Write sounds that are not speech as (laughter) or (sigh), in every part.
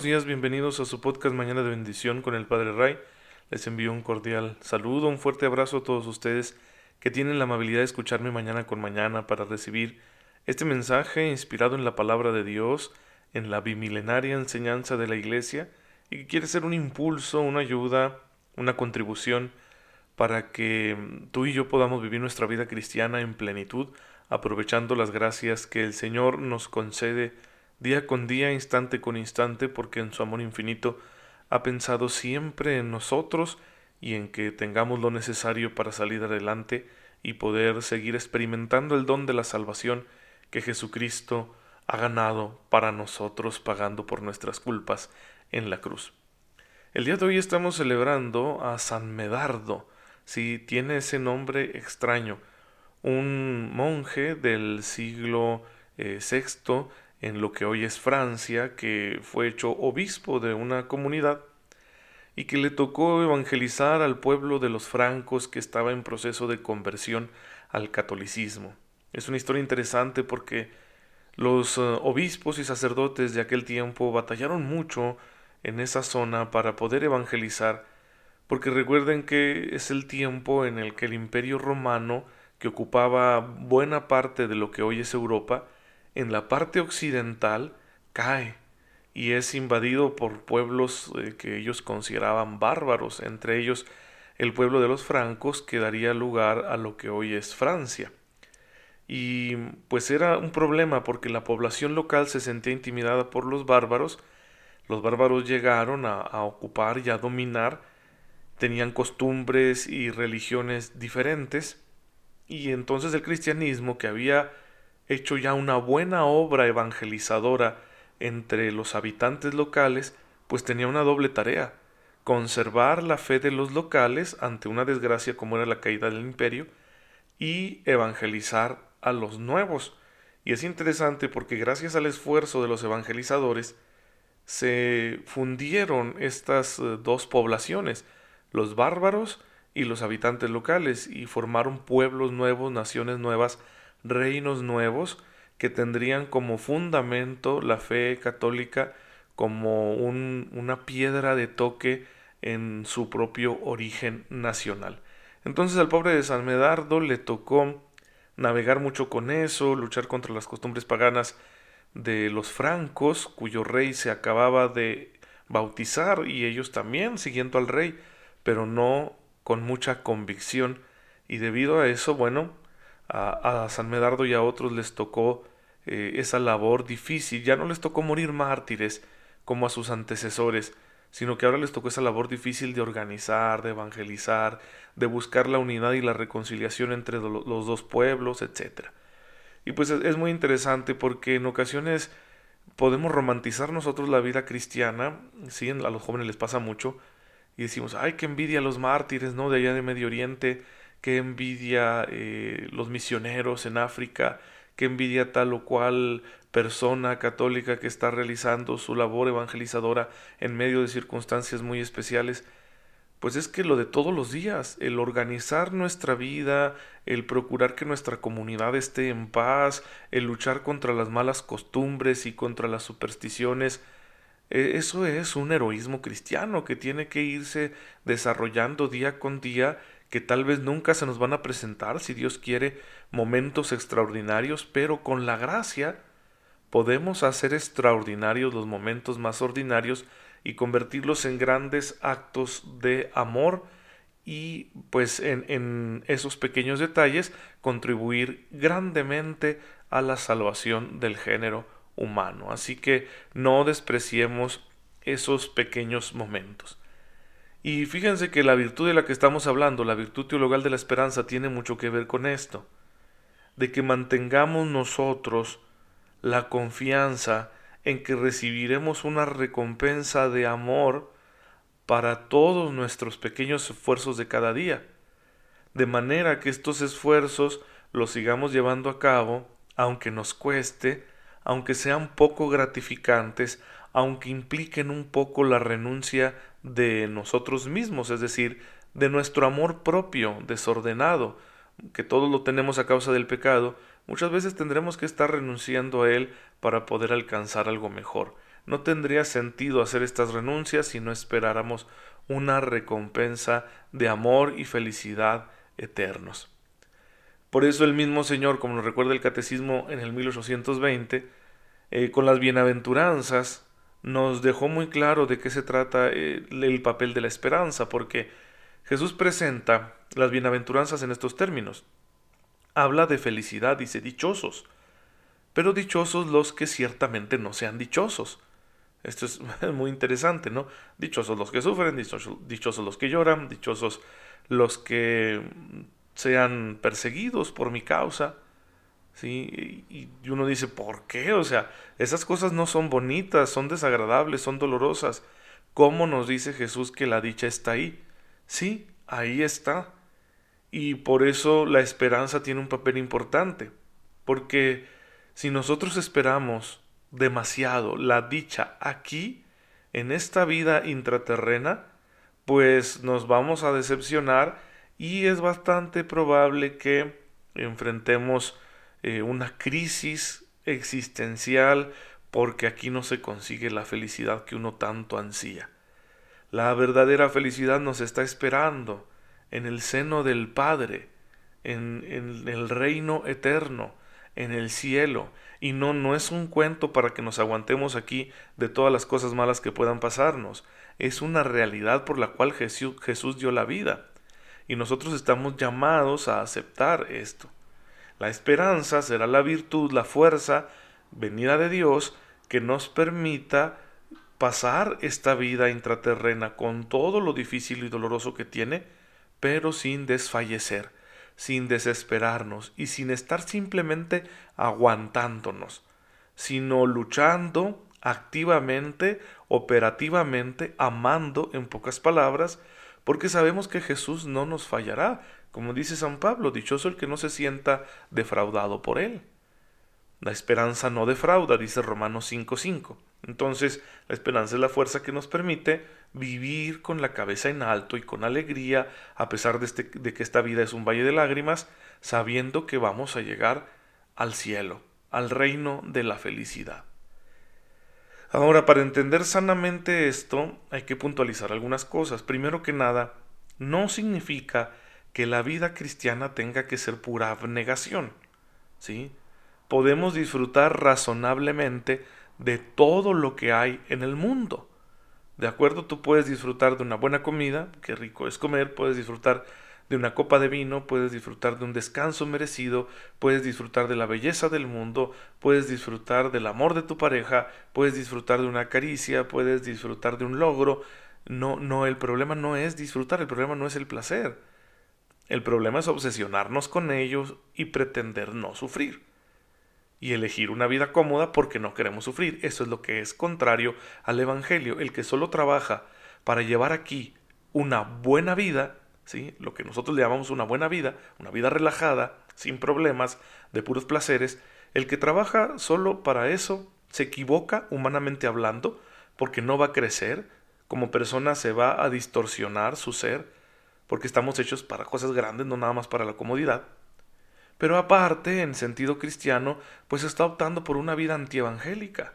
Buenos días, bienvenidos a su podcast Mañana de Bendición con el Padre Ray. Les envío un cordial saludo, un fuerte abrazo a todos ustedes que tienen la amabilidad de escucharme mañana con mañana para recibir este mensaje inspirado en la palabra de Dios, en la bimilenaria enseñanza de la Iglesia y que quiere ser un impulso, una ayuda, una contribución para que tú y yo podamos vivir nuestra vida cristiana en plenitud, aprovechando las gracias que el Señor nos concede día con día, instante con instante, porque en su amor infinito ha pensado siempre en nosotros y en que tengamos lo necesario para salir adelante y poder seguir experimentando el don de la salvación que Jesucristo ha ganado para nosotros pagando por nuestras culpas en la cruz. El día de hoy estamos celebrando a San Medardo, si tiene ese nombre extraño, un monje del siglo eh, VI en lo que hoy es Francia, que fue hecho obispo de una comunidad y que le tocó evangelizar al pueblo de los francos que estaba en proceso de conversión al catolicismo. Es una historia interesante porque los eh, obispos y sacerdotes de aquel tiempo batallaron mucho en esa zona para poder evangelizar, porque recuerden que es el tiempo en el que el imperio romano, que ocupaba buena parte de lo que hoy es Europa, en la parte occidental cae y es invadido por pueblos eh, que ellos consideraban bárbaros, entre ellos el pueblo de los francos que daría lugar a lo que hoy es Francia. Y pues era un problema porque la población local se sentía intimidada por los bárbaros, los bárbaros llegaron a, a ocupar y a dominar, tenían costumbres y religiones diferentes, y entonces el cristianismo que había hecho ya una buena obra evangelizadora entre los habitantes locales, pues tenía una doble tarea conservar la fe de los locales ante una desgracia como era la caída del imperio y evangelizar a los nuevos. Y es interesante porque gracias al esfuerzo de los evangelizadores se fundieron estas eh, dos poblaciones, los bárbaros y los habitantes locales, y formaron pueblos nuevos, naciones nuevas, reinos nuevos que tendrían como fundamento la fe católica como una piedra de toque en su propio origen nacional. Entonces al pobre de San Medardo le tocó navegar mucho con eso, luchar contra las costumbres paganas de los francos, cuyo rey se acababa de bautizar y ellos también siguiendo al rey, pero no con mucha convicción y debido a eso, bueno, a, San Medardo y a otros les tocó eh, esa labor difícil, ya no les tocó morir mártires como a sus antecesores, sino que ahora les tocó esa labor difícil de organizar, de evangelizar, de buscar la unidad y la reconciliación entre los dos pueblos, etc. Y pues es muy interesante porque en ocasiones podemos romantizar nosotros la vida cristiana, sí, a los jóvenes les pasa mucho, y decimos, ay, qué envidia a los mártires, ¿no? De allá de Medio Oriente, qué envidia eh, los misioneros en África, qué envidia tal o cual persona católica que está realizando su labor evangelizadora en medio de circunstancias muy especiales. Pues es que lo de todos los días, el organizar nuestra vida, el procurar que nuestra comunidad esté en paz, el luchar contra las malas costumbres y contra las supersticiones, e, eso es un heroísmo cristiano que tiene que irse desarrollando día con día que tal vez nunca se nos van a presentar, si Dios quiere, momentos extraordinarios, pero con la gracia podemos hacer extraordinarios los momentos más ordinarios y convertirlos en grandes actos de amor y pues en, en esos pequeños detalles contribuir grandemente a la salvación del género humano. Así que no despreciemos esos pequeños momentos. Y fíjense que la virtud de la que estamos hablando, la virtud teologal de la esperanza, tiene mucho que ver con esto, de que mantengamos nosotros la confianza en que recibiremos una recompensa de amor para todos nuestros pequeños esfuerzos de cada día, de manera que estos esfuerzos los sigamos llevando a cabo, aunque nos cueste, aunque sean poco gratificantes, aunque impliquen un poco la renuncia de nosotros mismos, es decir, de nuestro amor propio desordenado, que todos lo tenemos a causa del pecado, muchas veces tendremos que estar renunciando a él para poder alcanzar algo mejor. no tendría sentido hacer estas renuncias si no esperáramos una recompensa de amor y felicidad eternos. Por eso el mismo Señor, como nos recuerda el Catecismo en el 1820, eh, con las bienaventuranzas, nos dejó muy claro de qué se trata eh, el papel de la esperanza, porque Jesús presenta las bienaventuranzas en estos términos. Habla de felicidad, dice dichosos, pero dichosos los que ciertamente no sean dichosos. Esto es (laughs) muy interesante, ¿no? Dichosos los que sufren, dichosos, los que lloran, dichosos los que sean perseguidos por mi causa. ¿Sí? Y uno dice, ¿por qué? O sea, esas cosas no son bonitas, son desagradables, son dolorosas. ¿Cómo nos dice Jesús que la dicha está ahí? Sí, ahí está. Y por eso la esperanza tiene un papel importante. Porque si nosotros esperamos demasiado la dicha aquí, en esta vida intraterrena, pues nos vamos a decepcionar y es bastante probable que enfrentemos eh, una crisis existencial porque aquí no se consigue la felicidad que uno tanto ansía. La verdadera felicidad nos está esperando en el seno del Padre, en, en el reino eterno, en el cielo, y no, no es un cuento para que nos aguantemos aquí de todas las cosas malas que puedan pasarnos, es una realidad por la cual Jesús, Jesús dio la vida, y nosotros estamos llamados a aceptar esto. La esperanza será la virtud, la fuerza venida de Dios que nos permita pasar esta vida intraterrena con todo lo difícil y doloroso que tiene, pero sin desfallecer, sin desesperarnos y sin estar simplemente aguantándonos, sino luchando activamente, operativamente, amando en pocas palabras, porque sabemos que Jesús no nos fallará, como dice San Pablo, dichoso el que no se sienta defraudado por él. La esperanza no defrauda, dice Romanos 5:5. Entonces, la esperanza es la fuerza que nos permite vivir con la cabeza en alto y con alegría, a pesar de, este, de que esta vida es un valle de lágrimas, sabiendo que vamos a llegar al cielo, al reino de la felicidad. Ahora, para entender sanamente esto, hay que puntualizar algunas cosas. Primero que nada, no significa que la vida cristiana tenga que ser pura abnegación. ¿sí? Podemos disfrutar razonablemente de todo lo que hay en el mundo. ¿De acuerdo? Tú puedes disfrutar de una buena comida, qué rico es comer, puedes disfrutar de una copa de vino, puedes disfrutar de un descanso merecido, puedes disfrutar de la belleza del mundo, puedes disfrutar del amor de tu pareja, puedes disfrutar de una caricia, puedes disfrutar de un logro. No, no, el problema no es disfrutar, el problema no es el placer. El problema es obsesionarnos con ellos y pretender no sufrir. Y elegir una vida cómoda porque no queremos sufrir. Eso es lo que es contrario al Evangelio. El que solo trabaja para llevar aquí una buena vida, ¿sí? lo que nosotros le llamamos una buena vida, una vida relajada, sin problemas, de puros placeres, el que trabaja solo para eso se equivoca humanamente hablando porque no va a crecer, como persona se va a distorsionar su ser, porque estamos hechos para cosas grandes, no nada más para la comodidad. Pero aparte, en sentido cristiano, pues está optando por una vida antievangélica.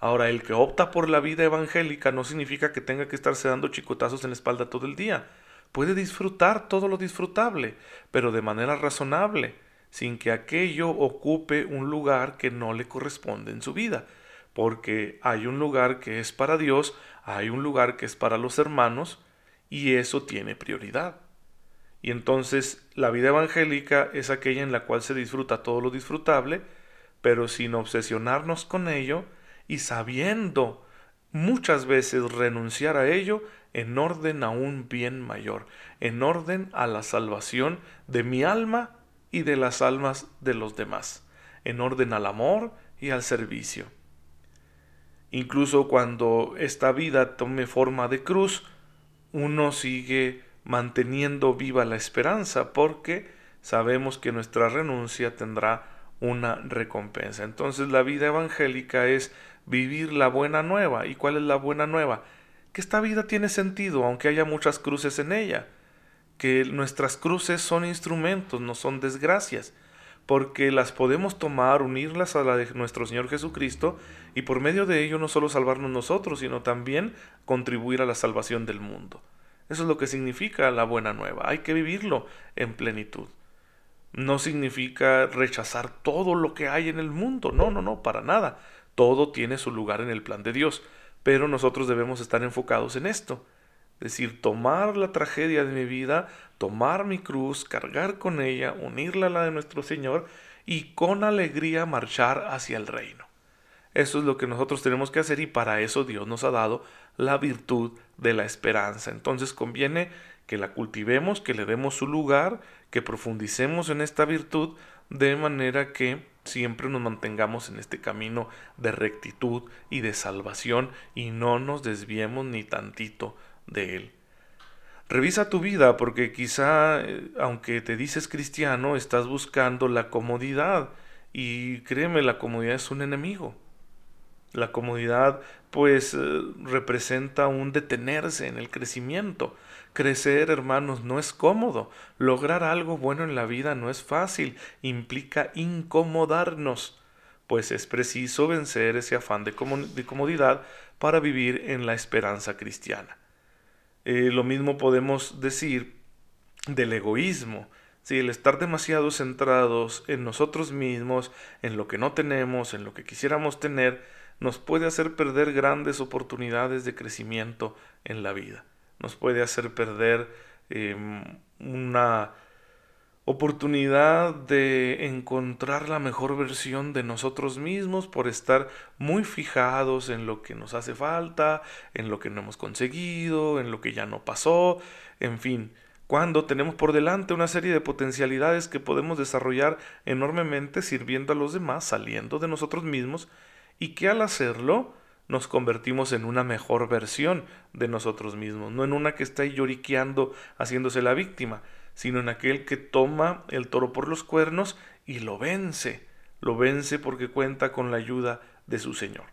Ahora, el que opta por la vida evangélica no significa que tenga que estarse dando chicotazos en la espalda todo el día. Puede disfrutar todo lo disfrutable, pero de manera razonable, sin que aquello ocupe un lugar que no le corresponde en su vida. Porque hay un lugar que es para Dios, hay un lugar que es para los hermanos, y eso tiene prioridad. Y entonces la vida evangélica es aquella en la cual se disfruta todo lo disfrutable, pero sin obsesionarnos con ello y sabiendo muchas veces renunciar a ello en orden a un bien mayor, en orden a la salvación de mi alma y de las almas de los demás, en orden al amor y al servicio. Incluso cuando esta vida tome forma de cruz, uno sigue manteniendo viva la esperanza porque sabemos que nuestra renuncia tendrá una recompensa. Entonces la vida evangélica es vivir la buena nueva. ¿Y cuál es la buena nueva? Que esta vida tiene sentido, aunque haya muchas cruces en ella. Que nuestras cruces son instrumentos, no son desgracias. Porque las podemos tomar, unirlas a la de nuestro Señor Jesucristo y por medio de ello no solo salvarnos nosotros, sino también contribuir a la salvación del mundo. Eso es lo que significa la buena nueva. Hay que vivirlo en plenitud. No significa rechazar todo lo que hay en el mundo. No, no, no, para nada. Todo tiene su lugar en el plan de Dios. Pero nosotros debemos estar enfocados en esto. Decir, tomar la tragedia de mi vida, tomar mi cruz, cargar con ella, unirla a la de nuestro Señor y con alegría marchar hacia el reino. Eso es lo que nosotros tenemos que hacer y para eso Dios nos ha dado la virtud de la esperanza. Entonces conviene que la cultivemos, que le demos su lugar, que profundicemos en esta virtud de manera que siempre nos mantengamos en este camino de rectitud y de salvación y no nos desviemos ni tantito de Él. Revisa tu vida porque quizá, eh, aunque te dices cristiano, estás buscando la comodidad y créeme, la comodidad es un enemigo. La comodidad pues eh, representa un detenerse en el crecimiento. Crecer, hermanos, no es cómodo. Lograr algo bueno en la vida no es fácil. Implica incomodarnos, pues es preciso vencer ese afán de comodidad para vivir en la esperanza cristiana. Eh, lo mismo podemos decir del egoísmo. Si el estar demasiado centrados en nosotros mismos, en lo que no tenemos, en lo que quisiéramos tener, nos puede hacer perder grandes oportunidades de crecimiento en la vida. Nos puede hacer perder em, una oportunidad de encontrar la mejor versión de nosotros mismos por estar muy fijados en lo que nos hace falta, en lo que no hemos conseguido, en lo que ya no pasó, en fin, cuando tenemos por delante una serie de potencialidades que podemos desarrollar enormemente sirviendo a los demás, saliendo de nosotros mismos, y que al hacerlo nos convertimos en una mejor versión de nosotros mismos, no en una que está lloriqueando haciéndose la víctima, sino en aquel que toma el toro por los cuernos y lo vence, lo vence porque cuenta con la ayuda de su Señor.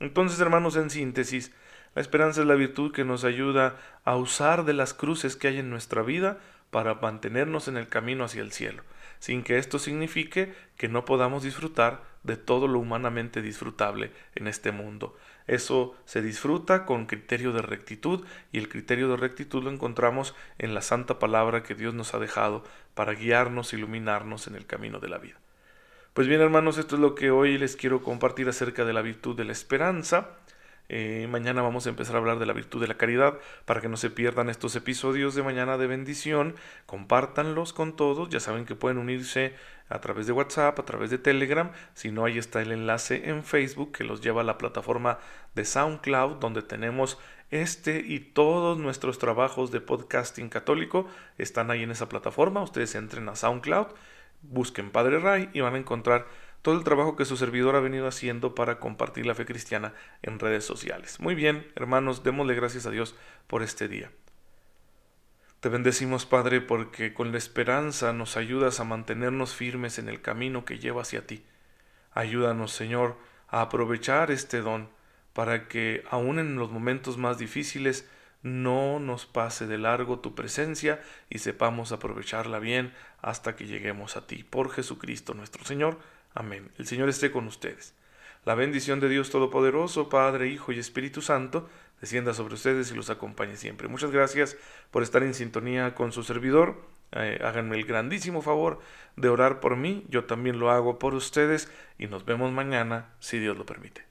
Entonces, hermanos, en síntesis, la esperanza es la virtud que nos ayuda a usar de las cruces que hay en nuestra vida para mantenernos en el camino hacia el cielo, sin que esto signifique que no podamos disfrutar de todo lo humanamente disfrutable en este mundo. Eso se disfruta con criterio de rectitud y el criterio de rectitud lo encontramos en la santa palabra que Dios nos ha dejado para guiarnos, iluminarnos en el camino de la vida. Pues bien hermanos, esto es lo que hoy les quiero compartir acerca de la virtud de la esperanza. Eh, mañana vamos a empezar a hablar de la virtud de la caridad para que no se pierdan estos episodios de mañana de bendición. Compártanlos con todos. Ya saben que pueden unirse a través de WhatsApp, a través de Telegram. Si no, ahí está el enlace en Facebook que los lleva a la plataforma de SoundCloud donde tenemos este y todos nuestros trabajos de podcasting católico. Están ahí en esa plataforma. Ustedes entren a SoundCloud, busquen Padre Ray y van a encontrar todo el trabajo que su servidor ha venido haciendo para compartir la fe cristiana en redes sociales. Muy bien, hermanos, démosle gracias a Dios por este día. Te bendecimos, Padre, porque con la esperanza nos ayudas a mantenernos firmes en el camino que lleva hacia ti. Ayúdanos, Señor, a aprovechar este don para que, aun en los momentos más difíciles, no nos pase de largo tu presencia y sepamos aprovecharla bien hasta que lleguemos a ti. Por Jesucristo nuestro Señor. Amén. El Señor esté con ustedes. La bendición de Dios Todopoderoso, Padre, Hijo y Espíritu Santo, descienda sobre ustedes y los acompañe siempre. Muchas gracias por estar en sintonía con su servidor. Eh, háganme el grandísimo favor de orar por mí, yo también lo hago por ustedes y nos vemos mañana si Dios lo permite.